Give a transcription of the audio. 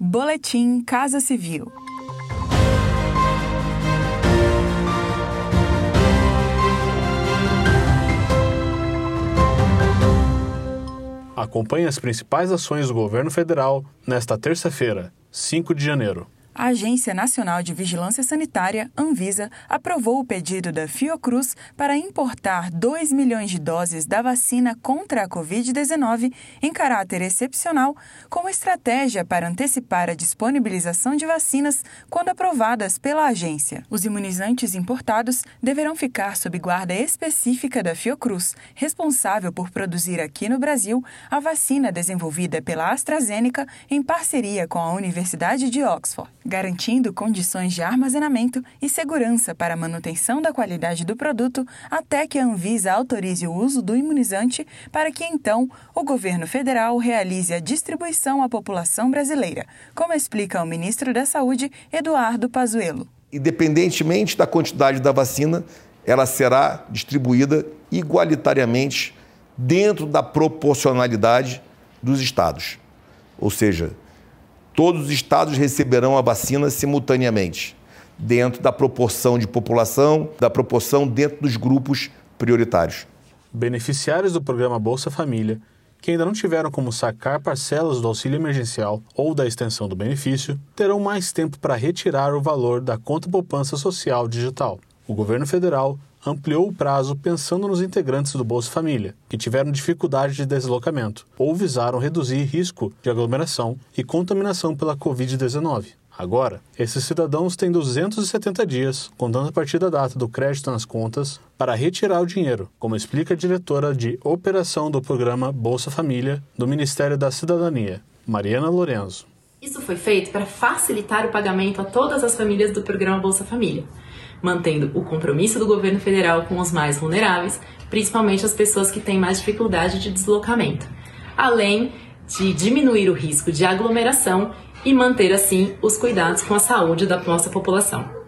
Boletim Casa Civil. Acompanhe as principais ações do governo federal nesta terça-feira, 5 de janeiro a Agência Nacional de Vigilância Sanitária, Anvisa, aprovou o pedido da Fiocruz para importar 2 milhões de doses da vacina contra a Covid-19 em caráter excepcional, como estratégia para antecipar a disponibilização de vacinas quando aprovadas pela agência. Os imunizantes importados deverão ficar sob guarda específica da Fiocruz, responsável por produzir aqui no Brasil a vacina desenvolvida pela AstraZeneca em parceria com a Universidade de Oxford garantindo condições de armazenamento e segurança para a manutenção da qualidade do produto até que a Anvisa autorize o uso do imunizante, para que então o governo federal realize a distribuição à população brasileira, como explica o ministro da Saúde, Eduardo Pazuello. Independentemente da quantidade da vacina, ela será distribuída igualitariamente dentro da proporcionalidade dos estados. Ou seja, todos os estados receberão a vacina simultaneamente, dentro da proporção de população, da proporção dentro dos grupos prioritários. Beneficiários do programa Bolsa Família que ainda não tiveram como sacar parcelas do auxílio emergencial ou da extensão do benefício, terão mais tempo para retirar o valor da conta poupança social digital. O governo federal ampliou o prazo pensando nos integrantes do Bolsa Família, que tiveram dificuldade de deslocamento ou visaram reduzir risco de aglomeração e contaminação pela Covid-19. Agora, esses cidadãos têm 270 dias, contando a partir da data do crédito nas contas, para retirar o dinheiro, como explica a diretora de operação do programa Bolsa Família do Ministério da Cidadania, Mariana Lorenzo. Isso foi feito para facilitar o pagamento a todas as famílias do programa Bolsa Família mantendo o compromisso do governo federal com os mais vulneráveis, principalmente as pessoas que têm mais dificuldade de deslocamento, além de diminuir o risco de aglomeração e manter assim os cuidados com a saúde da nossa população.